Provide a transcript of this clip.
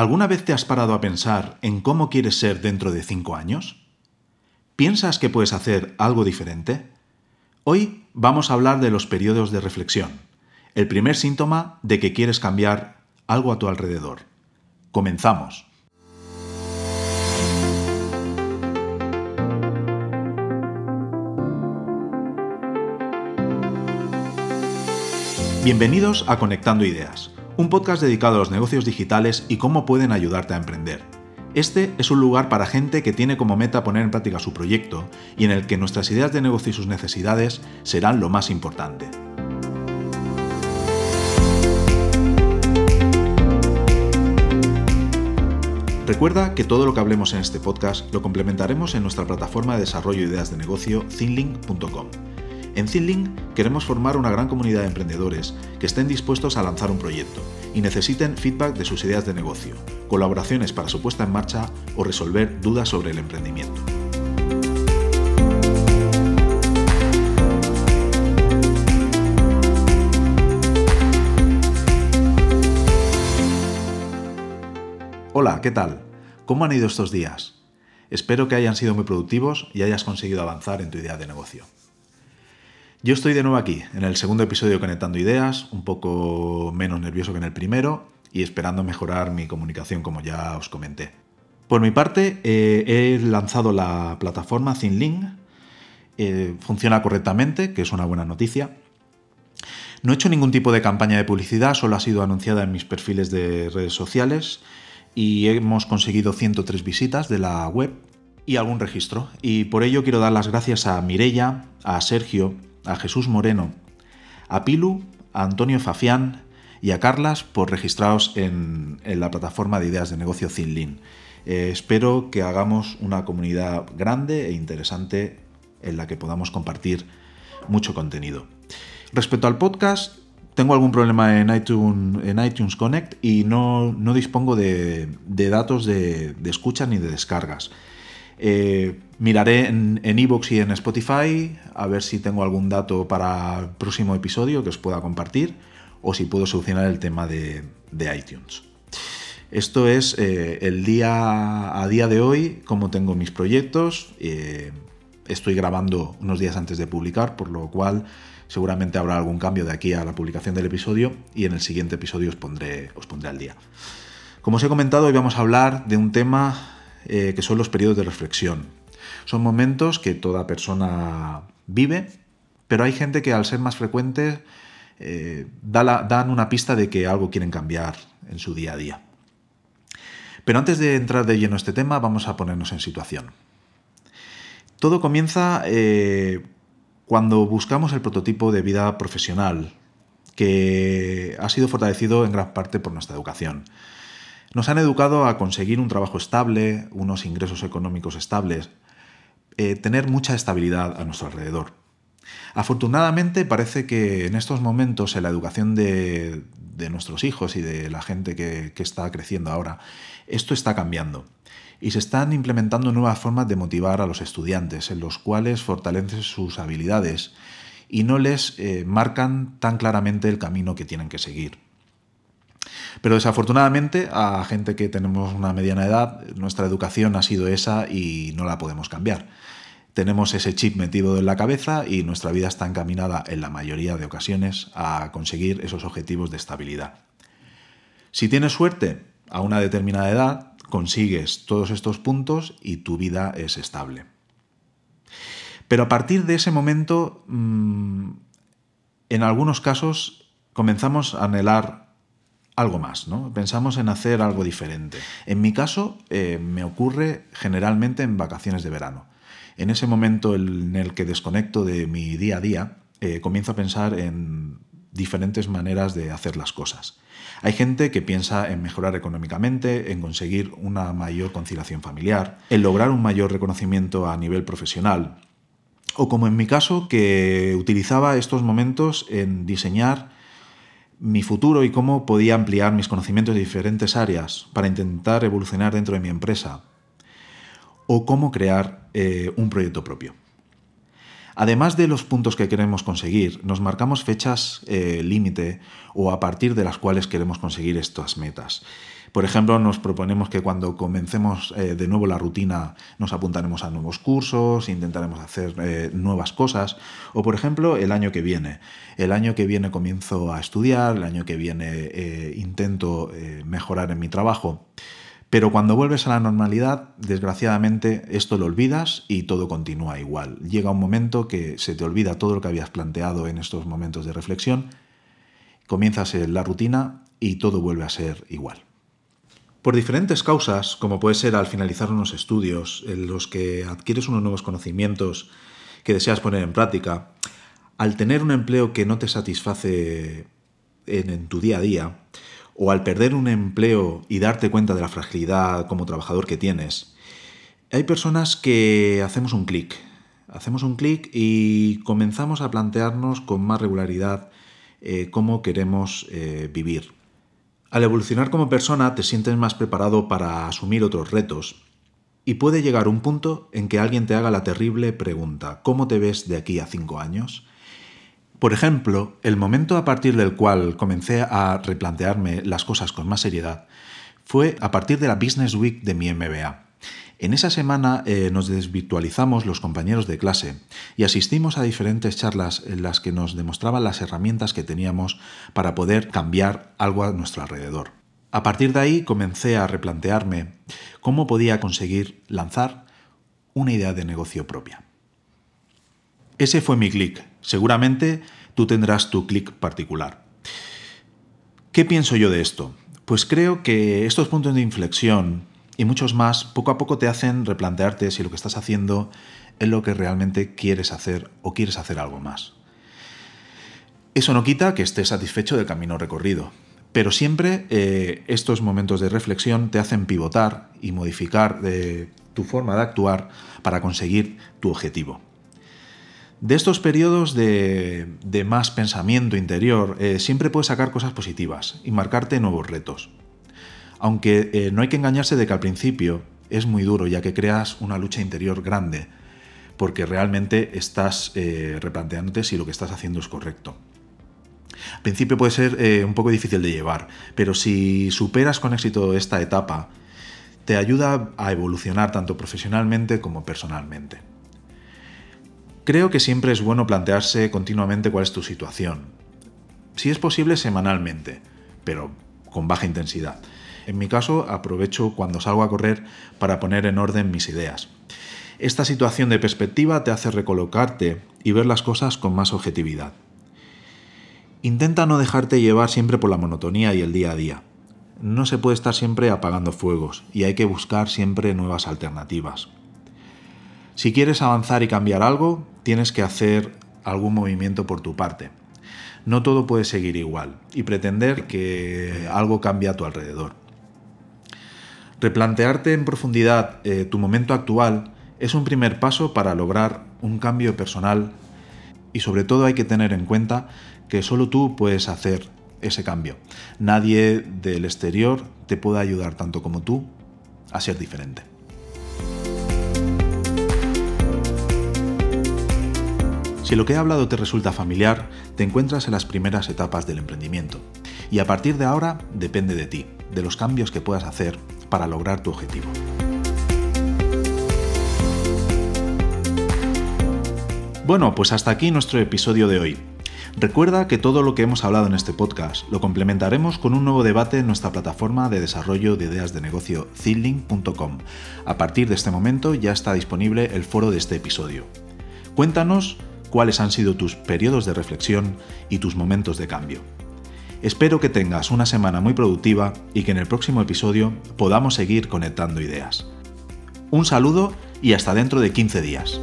¿Alguna vez te has parado a pensar en cómo quieres ser dentro de cinco años? ¿Piensas que puedes hacer algo diferente? Hoy vamos a hablar de los periodos de reflexión, el primer síntoma de que quieres cambiar algo a tu alrededor. Comenzamos. Bienvenidos a Conectando Ideas, un podcast dedicado a los negocios digitales y cómo pueden ayudarte a emprender. Este es un lugar para gente que tiene como meta poner en práctica su proyecto y en el que nuestras ideas de negocio y sus necesidades serán lo más importante. Recuerda que todo lo que hablemos en este podcast lo complementaremos en nuestra plataforma de desarrollo de ideas de negocio, thinlink.com en Thinlink queremos formar una gran comunidad de emprendedores que estén dispuestos a lanzar un proyecto y necesiten feedback de sus ideas de negocio, colaboraciones para su puesta en marcha o resolver dudas sobre el emprendimiento. Hola, ¿qué tal? ¿Cómo han ido estos días? Espero que hayan sido muy productivos y hayas conseguido avanzar en tu idea de negocio. Yo estoy de nuevo aquí, en el segundo episodio Conectando Ideas, un poco menos nervioso que en el primero y esperando mejorar mi comunicación como ya os comenté. Por mi parte, eh, he lanzado la plataforma ThinLink, eh, funciona correctamente, que es una buena noticia. No he hecho ningún tipo de campaña de publicidad, solo ha sido anunciada en mis perfiles de redes sociales y hemos conseguido 103 visitas de la web y algún registro. Y por ello quiero dar las gracias a Mirella, a Sergio, a Jesús Moreno, a Pilu, a Antonio Fafián y a Carlas por registraros en, la plataforma de ideas de negocio Zinlin. Eh, espero que hagamos una comunidad grande e interesante en la que podamos compartir mucho contenido. Respecto al podcast, tengo algún problema en iTunes, Connect y no, dispongo de, datos de, de escucha ni de descargas. Eh, miraré en Evox y en Spotify a ver si tengo algún dato para el próximo episodio que os pueda compartir o si puedo solucionar el tema de, iTunes. Esto es eh, el día a día de hoy, cómo tengo mis proyectos. Eh, estoy grabando unos días antes de publicar, por lo cual seguramente habrá algún cambio de aquí a la publicación del episodio y en el siguiente episodio os pondré, os pondré al día. Como os he comentado, hoy vamos a hablar de un tema eh, que son los periodos de reflexión. Son momentos que toda persona vive, pero hay gente que al ser más frecuentes eh, dan una pista de que algo quieren cambiar en su día a día. Pero antes de entrar de lleno a este tema, vamos a ponernos en situación. Todo comienza eh, cuando buscamos el prototipo de vida profesional, que ha sido fortalecido en gran parte por nuestra educación. Nos han educado a conseguir un trabajo estable, unos ingresos económicos estables, eh, tener mucha estabilidad a nuestro alrededor. Afortunadamente parece que en estos momentos en la educación de, nuestros hijos y de la gente que, está creciendo ahora, esto está cambiando y se están implementando nuevas formas de motivar a los estudiantes, en los cuales fortalecen sus habilidades y no les eh, marcan tan claramente el camino que tienen que seguir. Pero desafortunadamente, a gente que tenemos una mediana edad, nuestra educación ha sido esa y no la podemos cambiar. Tenemos ese chip metido en la cabeza y nuestra vida está encaminada en la mayoría de ocasiones a conseguir esos objetivos de estabilidad. Si tienes suerte, a una determinada edad, consigues todos estos puntos y tu vida es estable. Pero a partir de ese momento, mm, en algunos casos, comenzamos a anhelar algo más, ¿no? Pensamos en hacer algo diferente. En mi caso, eh, me ocurre generalmente en vacaciones de verano. En ese momento en el que desconecto de mi día a día, eh, comienzo a pensar en diferentes maneras de hacer las cosas. Hay gente que piensa en mejorar económicamente, en conseguir una mayor conciliación familiar, en lograr un mayor reconocimiento a nivel profesional, o como en mi caso, que utilizaba estos momentos en diseñar mi futuro y cómo podía ampliar mis conocimientos de diferentes áreas para intentar evolucionar dentro de mi empresa o cómo crear eh, un proyecto propio. Además de los puntos que queremos conseguir, nos marcamos fechas eh, límite o a partir de las cuales queremos conseguir estas metas. Por ejemplo, nos proponemos que cuando comencemos eh, de nuevo la rutina nos apuntaremos a nuevos cursos, intentaremos hacer eh, nuevas cosas. O por ejemplo, el año que viene. El año que viene comienzo a estudiar, el año que viene eh, intento mejorar en mi trabajo. Pero cuando vuelves a la normalidad, desgraciadamente esto lo olvidas y todo continúa igual. Llega un momento que se te olvida todo lo que habías planteado en estos momentos de reflexión, comienzas la rutina y todo vuelve a ser igual. Por diferentes causas, como puede ser al finalizar unos estudios en los que adquieres unos nuevos conocimientos que deseas poner en práctica, al tener un empleo que no te satisface en, tu día a día, o al perder un empleo y darte cuenta de la fragilidad como trabajador que tienes, hay personas que hacemos un clic, hacemos un clic y comenzamos a plantearnos con más regularidad eh, cómo queremos eh, vivir. Al evolucionar como persona te sientes más preparado para asumir otros retos y puede llegar un punto en que alguien te haga la terrible pregunta, ¿cómo te ves de aquí a cinco años? Por ejemplo, el momento a partir del cual comencé a replantearme las cosas con más seriedad fue a partir de la Business Week de mi MBA. En esa semana eh, nos desvirtualizamos los compañeros de clase y asistimos a diferentes charlas en las que nos demostraban las herramientas que teníamos para poder cambiar algo a nuestro alrededor. A partir de ahí comencé a replantearme cómo podía conseguir lanzar una idea de negocio propia. Ese fue mi clic. Seguramente tú tendrás tu clic particular. ¿Qué pienso yo de esto? Pues creo que estos puntos de inflexión y muchos más poco a poco te hacen replantearte si lo que estás haciendo es lo que realmente quieres hacer o quieres hacer algo más. Eso no quita que estés satisfecho del camino recorrido, pero siempre eh, estos momentos de reflexión te hacen pivotar y modificar eh, tu forma de actuar para conseguir tu objetivo. De estos periodos de, más pensamiento interior, eh, siempre puedes sacar cosas positivas y marcarte nuevos retos. Aunque eh, no hay que engañarse de que al principio es muy duro, ya que creas una lucha interior grande, porque realmente estás eh, replanteándote si lo que estás haciendo es correcto. Al principio puede ser eh, un poco difícil de llevar, pero si superas con éxito esta etapa, te ayuda a evolucionar tanto profesionalmente como personalmente. Creo que siempre es bueno plantearse continuamente cuál es tu situación. Si es posible semanalmente, pero con baja intensidad. En mi caso, aprovecho cuando salgo a correr para poner en orden mis ideas. Esta situación de perspectiva te hace recolocarte y ver las cosas con más objetividad. Intenta no dejarte llevar siempre por la monotonía y el día a día. No se puede estar siempre apagando fuegos y hay que buscar siempre nuevas alternativas. Si quieres avanzar y cambiar algo, tienes que hacer algún movimiento por tu parte. No todo puede seguir igual y pretender que algo cambie a tu alrededor. Replantearte en profundidad eh, tu momento actual es un primer paso para lograr un cambio personal y sobre todo hay que tener en cuenta que solo tú puedes hacer ese cambio. Nadie del exterior te puede ayudar tanto como tú a ser diferente. Si lo que he hablado te resulta familiar, te encuentras en las primeras etapas del emprendimiento. Y a partir de ahora depende de ti, de los cambios que puedas hacer para lograr tu objetivo. Bueno, pues hasta aquí nuestro episodio de hoy. Recuerda que todo lo que hemos hablado en este podcast lo complementaremos con un nuevo debate en nuestra plataforma de desarrollo de ideas de negocio zilling.com. A partir de este momento ya está disponible el foro de este episodio. Cuéntanos cuáles han sido tus periodos de reflexión y tus momentos de cambio. Espero que tengas una semana muy productiva y que en el próximo episodio podamos seguir conectando ideas. Un saludo y hasta dentro de 15 días.